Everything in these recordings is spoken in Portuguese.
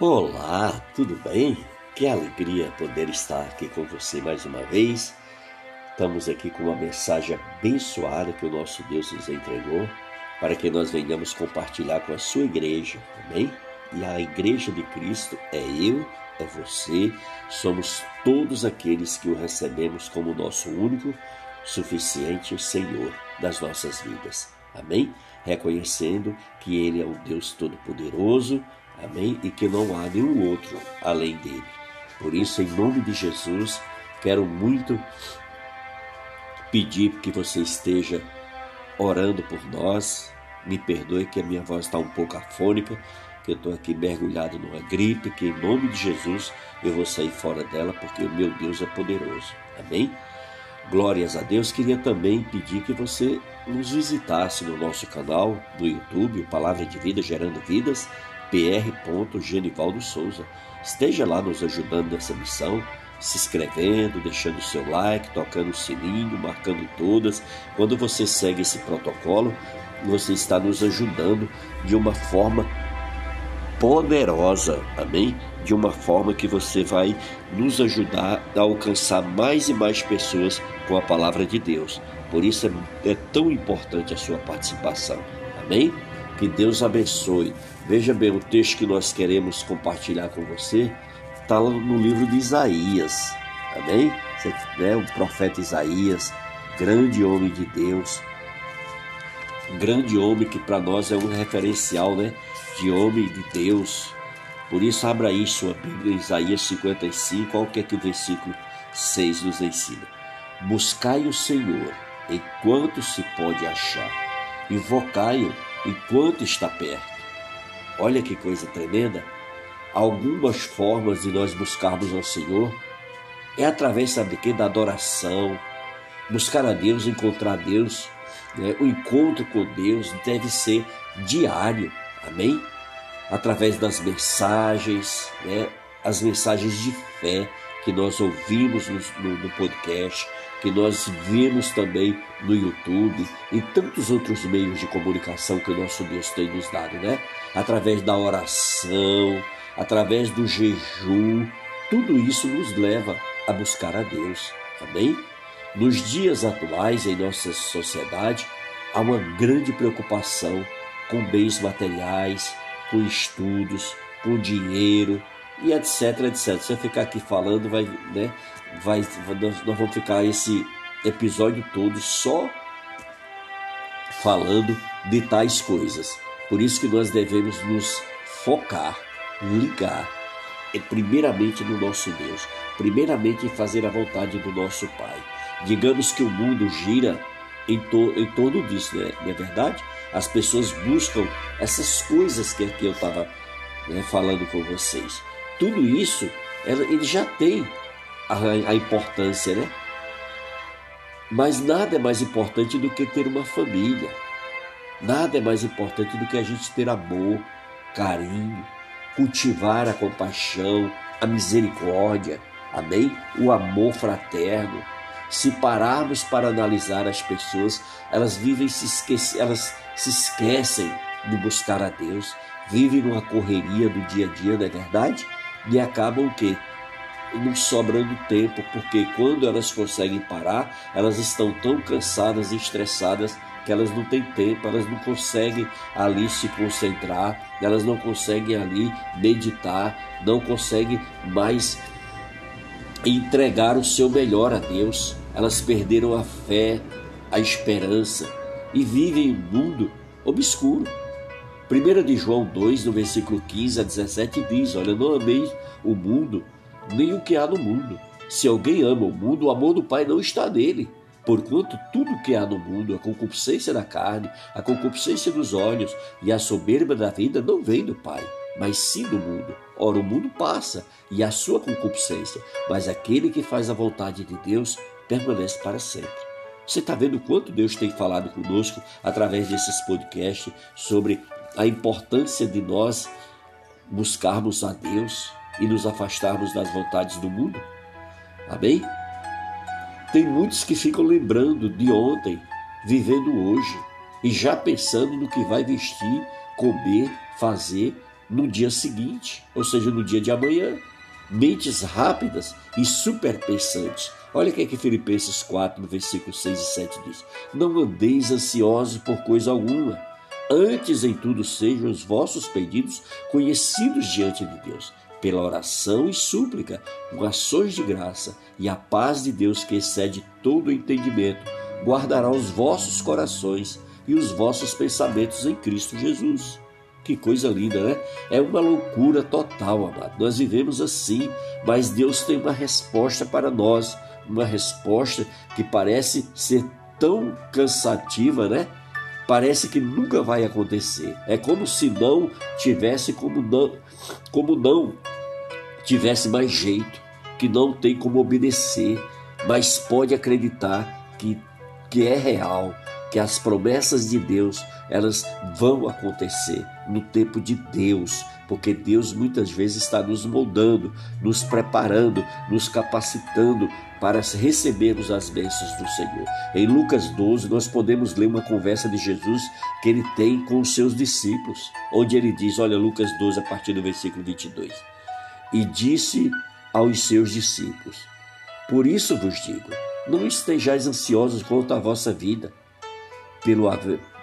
Olá, tudo bem? Que alegria poder estar aqui com você mais uma vez. Estamos aqui com uma mensagem abençoada que o nosso Deus nos entregou para que nós venhamos compartilhar com a sua igreja, amém? E a igreja de Cristo é eu, é você, somos todos aqueles que o recebemos como nosso único, suficiente Senhor das nossas vidas, amém? Reconhecendo que Ele é o Deus Todo-Poderoso, Amém? E que não há nenhum outro além dele. Por isso, em nome de Jesus, quero muito pedir que você esteja orando por nós. Me perdoe que a minha voz está um pouco afônica, que eu estou aqui mergulhado numa gripe, que em nome de Jesus eu vou sair fora dela, porque o meu Deus é poderoso. Amém? Glórias a Deus. Queria também pedir que você nos visitasse no nosso canal no YouTube, Palavra de Vida Gerando Vidas pr. Genivaldo Souza. Esteja lá nos ajudando nessa missão, se inscrevendo, deixando seu like, tocando o sininho, marcando todas. Quando você segue esse protocolo, você está nos ajudando de uma forma poderosa, amém? De uma forma que você vai nos ajudar a alcançar mais e mais pessoas com a palavra de Deus. Por isso é, é tão importante a sua participação, amém? Que Deus abençoe. Veja bem, o texto que nós queremos compartilhar com você está no livro de Isaías. Amém? Você, né, o profeta Isaías, grande homem de Deus, grande homem que para nós é um referencial né, de homem de Deus. Por isso, abra aí sua Bíblia, Isaías 55, olha o que, é que o versículo 6 nos ensina. Buscai o Senhor enquanto se pode achar, invocai-o enquanto está perto. Olha que coisa tremenda. Algumas formas de nós buscarmos ao Senhor é através, sabe? Da adoração. Buscar a Deus, encontrar a Deus. Né? O encontro com Deus deve ser diário. Amém? Através das mensagens, né? as mensagens de fé que nós ouvimos no, no, no podcast, que nós vemos também no YouTube e tantos outros meios de comunicação que o nosso Deus tem nos dado, né? Através da oração, através do jejum, tudo isso nos leva a buscar a Deus. Amém? Nos dias atuais em nossa sociedade, há uma grande preocupação com bens materiais, com estudos, com dinheiro e etc, etc. Se eu ficar aqui falando, vai, né, vai, nós, vamos ficar esse episódio todo só falando de tais coisas. Por isso que nós devemos nos focar, ligar, primeiramente no nosso Deus, primeiramente em fazer a vontade do nosso Pai. Digamos que o mundo gira em, to, em torno disso, né? não é verdade? As pessoas buscam essas coisas que aqui eu estava né, falando com vocês. Tudo isso, ele já tem a, a importância, né? Mas nada é mais importante do que ter uma família. Nada é mais importante do que a gente ter amor, carinho, cultivar a compaixão, a misericórdia, amém? O amor fraterno. Se pararmos para analisar as pessoas, elas vivem se esquece, elas se esquecem de buscar a Deus, vivem numa correria do dia a dia, não é verdade? E acabam o quê? Não sobrando tempo, porque quando elas conseguem parar, elas estão tão cansadas e estressadas que elas não têm tempo, elas não conseguem ali se concentrar, elas não conseguem ali meditar, não conseguem mais entregar o seu melhor a Deus. Elas perderam a fé, a esperança e vivem um mundo obscuro. 1 de João 2, no versículo 15 a 17, diz: Olha, não ameis o mundo nem o que há no mundo. Se alguém ama o mundo, o amor do Pai não está nele. Porquanto tudo que há no mundo, a concupiscência da carne, a concupiscência dos olhos e a soberba da vida não vem do Pai, mas sim do mundo. Ora, o mundo passa e a sua concupiscência, mas aquele que faz a vontade de Deus permanece para sempre. Você está vendo quanto Deus tem falado conosco através desses podcasts sobre a importância de nós buscarmos a Deus, e nos afastarmos das vontades do mundo? Amém? Tem muitos que ficam lembrando de ontem, vivendo hoje e já pensando no que vai vestir, comer, fazer no dia seguinte, ou seja, no dia de amanhã. Mentes rápidas e superpensantes. Olha o que, é que Filipenses 4, no versículo 6 e 7 diz: Não andeis ansiosos por coisa alguma, antes em tudo sejam os vossos pedidos conhecidos diante de Deus, pela oração e súplica, com ações de graça, e a paz de Deus que excede todo o entendimento, guardará os vossos corações e os vossos pensamentos em Cristo Jesus. Que coisa linda, né? É uma loucura total, amado. Nós vivemos assim, mas Deus tem uma resposta para nós, uma resposta que parece ser tão cansativa, né? Parece que nunca vai acontecer. É como se não tivesse como não, como não tivesse mais jeito, que não tem como obedecer, mas pode acreditar que que é real, que as promessas de Deus elas vão acontecer no tempo de Deus, porque Deus muitas vezes está nos moldando, nos preparando, nos capacitando para recebermos as bênçãos do Senhor. Em Lucas 12, nós podemos ler uma conversa de Jesus que ele tem com os seus discípulos, onde ele diz: Olha, Lucas 12, a partir do versículo 22. E disse aos seus discípulos: Por isso vos digo, não estejais ansiosos quanto à vossa vida pelo,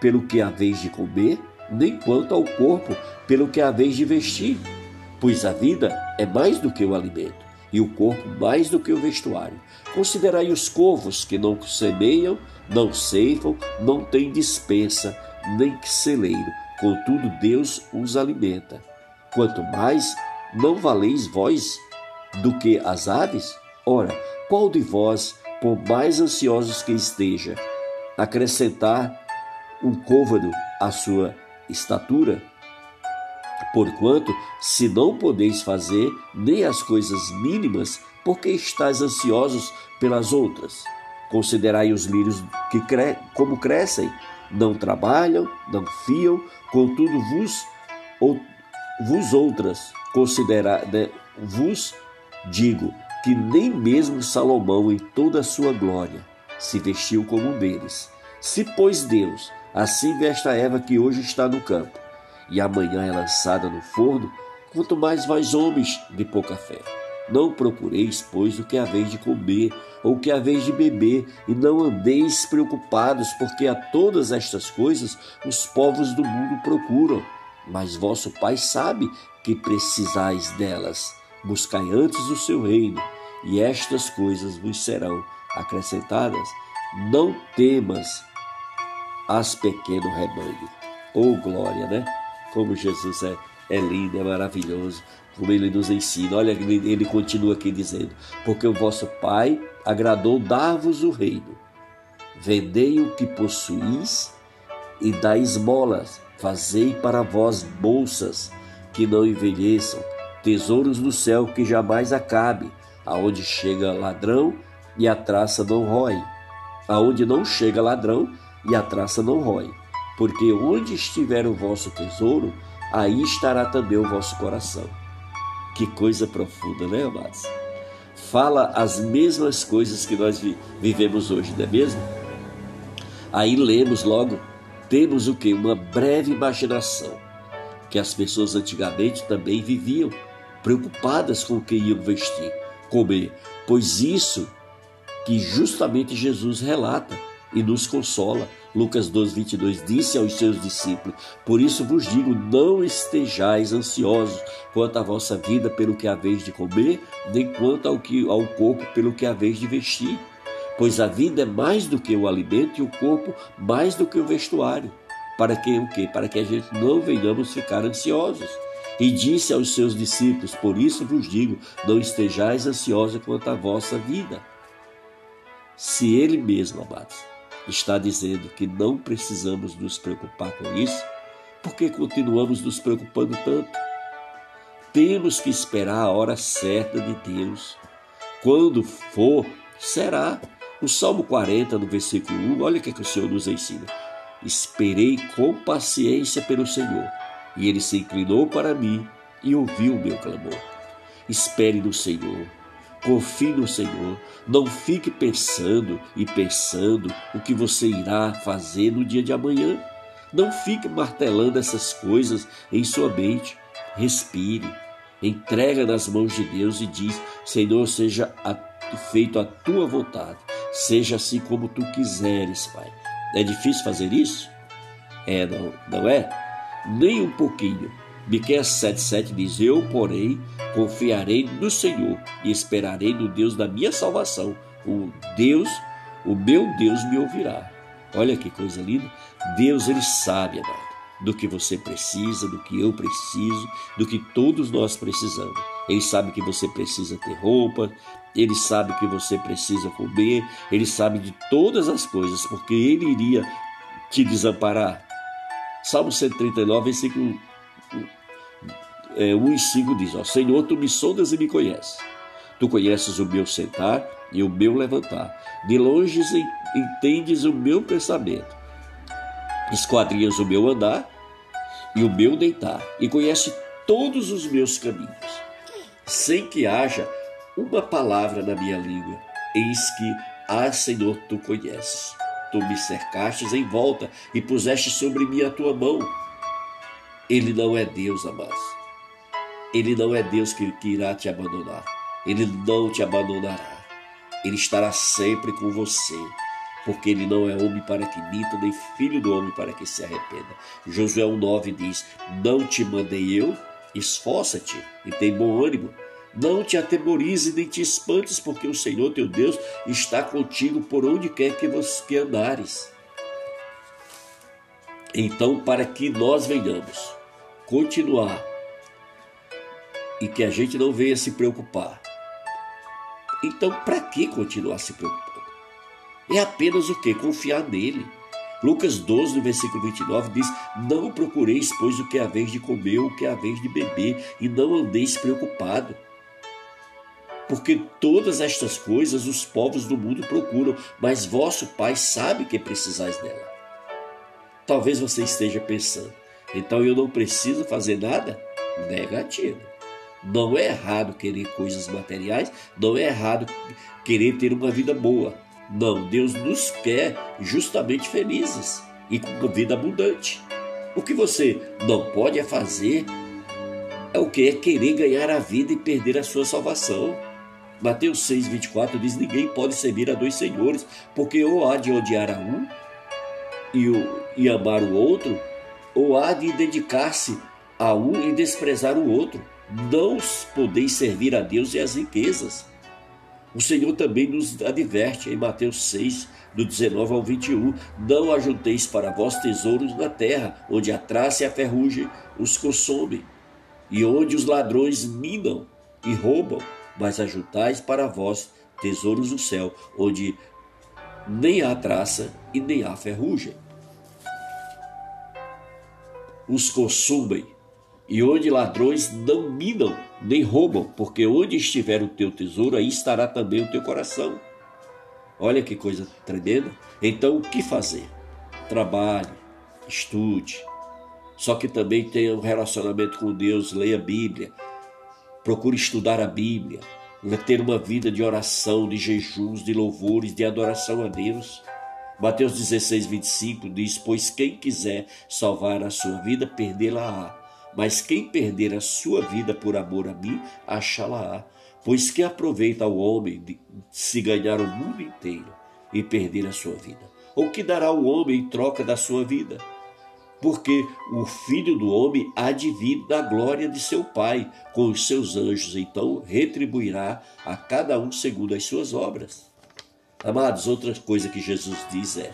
pelo que haveis de comer, nem quanto ao corpo, pelo que haveis de vestir. Pois a vida é mais do que o alimento, e o corpo mais do que o vestuário. Considerai os corvos que não semeiam, não ceifam, não têm dispensa, nem celeiro, contudo Deus os alimenta. Quanto mais não valeis vós do que as aves? Ora, qual de vós, por mais ansiosos que esteja, acrescentar um côvado à sua estatura? Porquanto, se não podeis fazer nem as coisas mínimas, porque estáis ansiosos pelas outras? Considerai os lírios que cre como crescem, não trabalham, não fiam, contudo vos, ou, vos outras, considera, né, vos digo que nem mesmo Salomão em toda a sua glória se vestiu como um deles. Se, pois, Deus assim veste a Eva que hoje está no campo, e amanhã é lançada no forno, quanto mais vós homens de pouca fé. Não procureis, pois, o que haveis de comer, ou o que haveis de beber, e não andeis preocupados, porque a todas estas coisas os povos do mundo procuram. Mas vosso Pai sabe que precisais delas. Buscai antes o seu reino, e estas coisas vos serão acrescentadas. Não temas as pequeno rebanho. Oh glória, né? Como Jesus é, é lindo, é maravilhoso, como ele nos ensina. Olha, ele, ele continua aqui dizendo: Porque o vosso Pai agradou dar-vos o reino. Vendei o que possuís e dai esmolas. Fazei para vós bolsas que não envelheçam, tesouros no céu que jamais acabe, aonde chega ladrão e a traça não rói. Aonde não chega ladrão e a traça não rói. Porque onde estiver o vosso tesouro, aí estará também o vosso coração. Que coisa profunda, né, amados? Fala as mesmas coisas que nós vivemos hoje, não é mesmo? Aí lemos logo, temos o que? Uma breve imaginação, que as pessoas antigamente também viviam, preocupadas com o que iam vestir, comer, pois isso que justamente Jesus relata e nos consola. Lucas 12, 22 disse aos seus discípulos: Por isso vos digo, não estejais ansiosos quanto à vossa vida pelo que haveis de comer, nem quanto ao, que, ao corpo pelo que haveis de vestir. Pois a vida é mais do que o alimento e o corpo mais do que o vestuário. Para que o quê? Para que a gente não venhamos ficar ansiosos. E disse aos seus discípulos: Por isso vos digo, não estejais ansiosos quanto à vossa vida. Se ele mesmo, amados, está dizendo que não precisamos nos preocupar com isso, por que continuamos nos preocupando tanto? Temos que esperar a hora certa de Deus. Quando for, será. No Salmo 40, no versículo 1, olha o que, é que o Senhor nos ensina. Esperei com paciência pelo Senhor, e ele se inclinou para mim e ouviu o meu clamor. Espere no Senhor Confie no Senhor. Não fique pensando e pensando o que você irá fazer no dia de amanhã. Não fique martelando essas coisas em sua mente. respire, entrega nas mãos de Deus e diz: Senhor, seja feito a tua vontade, seja assim como tu quiseres, Pai. É difícil fazer isso? É, não, não é? Nem um pouquinho. Miqueias 7,7 diz: Eu, porém, confiarei no Senhor e esperarei no Deus da minha salvação. O Deus, o meu Deus me ouvirá. Olha que coisa linda. Deus, ele sabe, amado, do que você precisa, do que eu preciso, do que todos nós precisamos. Ele sabe que você precisa ter roupa, ele sabe que você precisa comer, ele sabe de todas as coisas, porque ele iria te desamparar. Salmo 139, versículo é, 1 e 5 diz: ó, Senhor, tu me sondas e me conheces. Tu conheces o meu sentar e o meu levantar. De longe entendes o meu pensamento. Esquadrinhas o meu andar e o meu deitar, e conhece todos os meus caminhos, sem que haja uma palavra na minha língua. Eis que, ah, Senhor, tu conheces. Tu me cercastes em volta e puseste sobre mim a tua mão. Ele não é Deus, amados. Ele não é Deus que, que irá te abandonar. Ele não te abandonará. Ele estará sempre com você, porque ele não é homem para que minta, nem filho do homem para que se arrependa. Josué 1,9 diz: Não te mandei eu, esforça-te e tem bom ânimo. Não te atemorize nem te espantes, porque o Senhor teu Deus está contigo por onde quer que que andares. Então, para que nós venhamos continuar e que a gente não venha se preocupar. Então, para que continuar se preocupando? É apenas o que? Confiar nele. Lucas 12, no versículo 29, diz: Não procureis, pois, o que é a vez de comer, o que é a vez de beber, e não andeis preocupado porque todas estas coisas os povos do mundo procuram, mas vosso Pai sabe que precisais dela. Talvez você esteja pensando, então eu não preciso fazer nada? Negativo. Não é errado querer coisas materiais, não é errado querer ter uma vida boa. Não, Deus nos quer justamente felizes e com uma vida abundante. O que você não pode é fazer é o que é querer ganhar a vida e perder a sua salvação. Mateus 6, 24 diz: Ninguém pode servir a dois senhores, porque ou há de odiar a um e, o, e amar o outro, ou há de dedicar-se a um e desprezar o outro. Não podeis servir a Deus e as riquezas. O Senhor também nos adverte em Mateus 6, do 19 ao 21. Não ajunteis para vós tesouros na terra, onde a traça e a ferrugem os consomem, e onde os ladrões minam e roubam mas ajuntais para vós tesouros do céu, onde nem há traça e nem há ferrugem. Os consumem, e onde ladrões não minam nem roubam, porque onde estiver o teu tesouro, aí estará também o teu coração. Olha que coisa tremenda. Então, o que fazer? Trabalhe, estude, só que também tenha um relacionamento com Deus, leia a Bíblia, Procure estudar a Bíblia, ter uma vida de oração, de jejuns, de louvores, de adoração a Deus. Mateus 16, 25 diz: Pois quem quiser salvar a sua vida, perdê-la-á. Mas quem perder a sua vida por amor a mim, achá-la-á. Pois que aproveita o homem de se ganhar o mundo inteiro e perder a sua vida? Ou que dará o homem em troca da sua vida? porque o filho do homem há de vir da glória de seu Pai com os seus anjos, então retribuirá a cada um segundo as suas obras. Amados, outra coisa que Jesus diz é: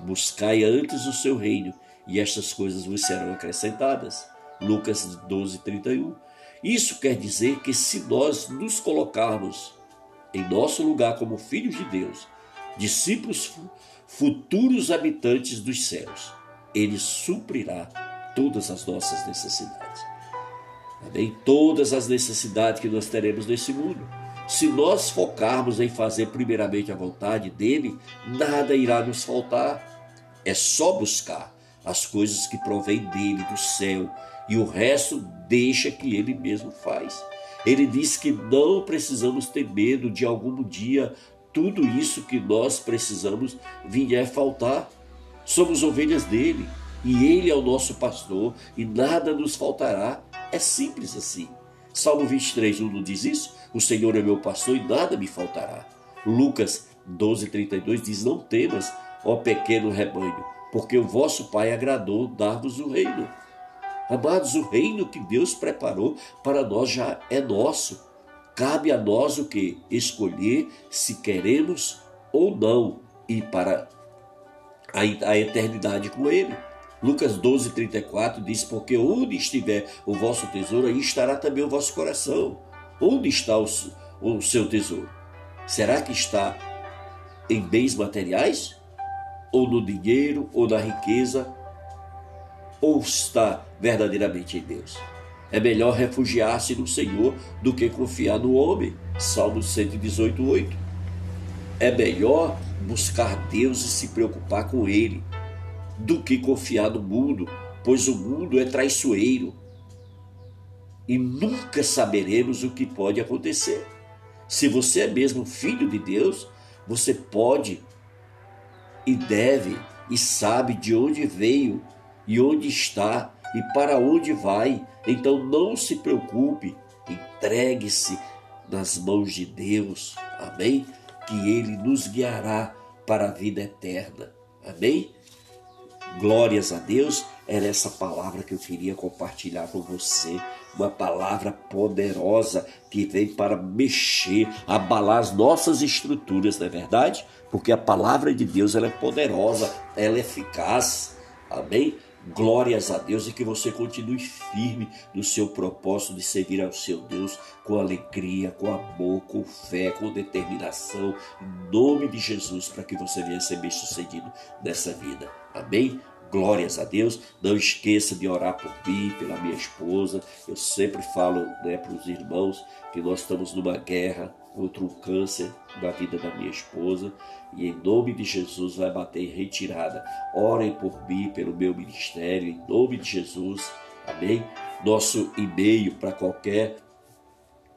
buscai antes o seu reino, e estas coisas vos serão acrescentadas. Lucas 12, 31. Isso quer dizer que se nós nos colocarmos em nosso lugar como filhos de Deus, discípulos futuros habitantes dos céus, ele suprirá todas as nossas necessidades. Amém? Todas as necessidades que nós teremos nesse mundo. Se nós focarmos em fazer primeiramente a vontade dele, nada irá nos faltar. É só buscar as coisas que provêm dele, do céu, e o resto deixa que ele mesmo faz. Ele diz que não precisamos ter medo de algum dia tudo isso que nós precisamos vier faltar. Somos ovelhas dele e ele é o nosso pastor e nada nos faltará. É simples assim. Salmo 23, 1 não diz isso? O Senhor é meu pastor e nada me faltará. Lucas 12, 32 diz: Não temas, ó pequeno rebanho, porque o vosso Pai agradou dar-vos o reino. Amados, o reino que Deus preparou para nós já é nosso. Cabe a nós o que? Escolher se queremos ou não ir para a, eternidade com Ele. Lucas 12, 34 diz: Porque onde estiver o vosso tesouro, aí estará também o vosso coração. Onde está o, o seu tesouro? Será que está em bens materiais? Ou no dinheiro, ou na riqueza? Ou está verdadeiramente em Deus? É melhor refugiar-se no Senhor do que confiar no homem. Salmo 118, 8. É melhor buscar Deus e se preocupar com Ele do que confiar no mundo, pois o mundo é traiçoeiro e nunca saberemos o que pode acontecer. Se você é mesmo filho de Deus, você pode e deve e sabe de onde veio e onde está e para onde vai. Então não se preocupe, entregue-se nas mãos de Deus. Amém? Que ele nos guiará para a vida eterna. Amém? Glórias a Deus. Era essa palavra que eu queria compartilhar com você. Uma palavra poderosa que vem para mexer, abalar as nossas estruturas, não é verdade? Porque a palavra de Deus ela é poderosa, ela é eficaz. Amém? Glórias a Deus e que você continue firme no seu propósito de servir ao seu Deus com alegria, com amor, com fé, com determinação, em nome de Jesus, para que você venha ser bem sucedido nessa vida. Amém? Glórias a Deus. Não esqueça de orar por mim, pela minha esposa. Eu sempre falo né, para os irmãos que nós estamos numa guerra contra um câncer na vida da minha esposa. E em nome de Jesus vai bater em retirada. Orem por mim, pelo meu ministério, em nome de Jesus. Amém? Nosso e-mail para qualquer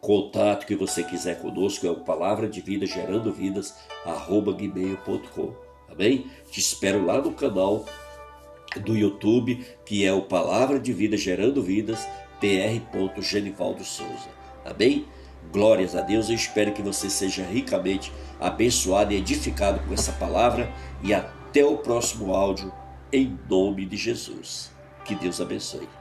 contato que você quiser conosco é o palavra de vida gerando vidas arroba gmail.com amém? Te espero lá no canal do YouTube, que é o Palavra de Vida Gerando Vidas, Pr. Genivaldo Souza. Amém? Glórias a Deus, eu espero que você seja ricamente abençoado e edificado com essa palavra e até o próximo áudio, em nome de Jesus. Que Deus abençoe.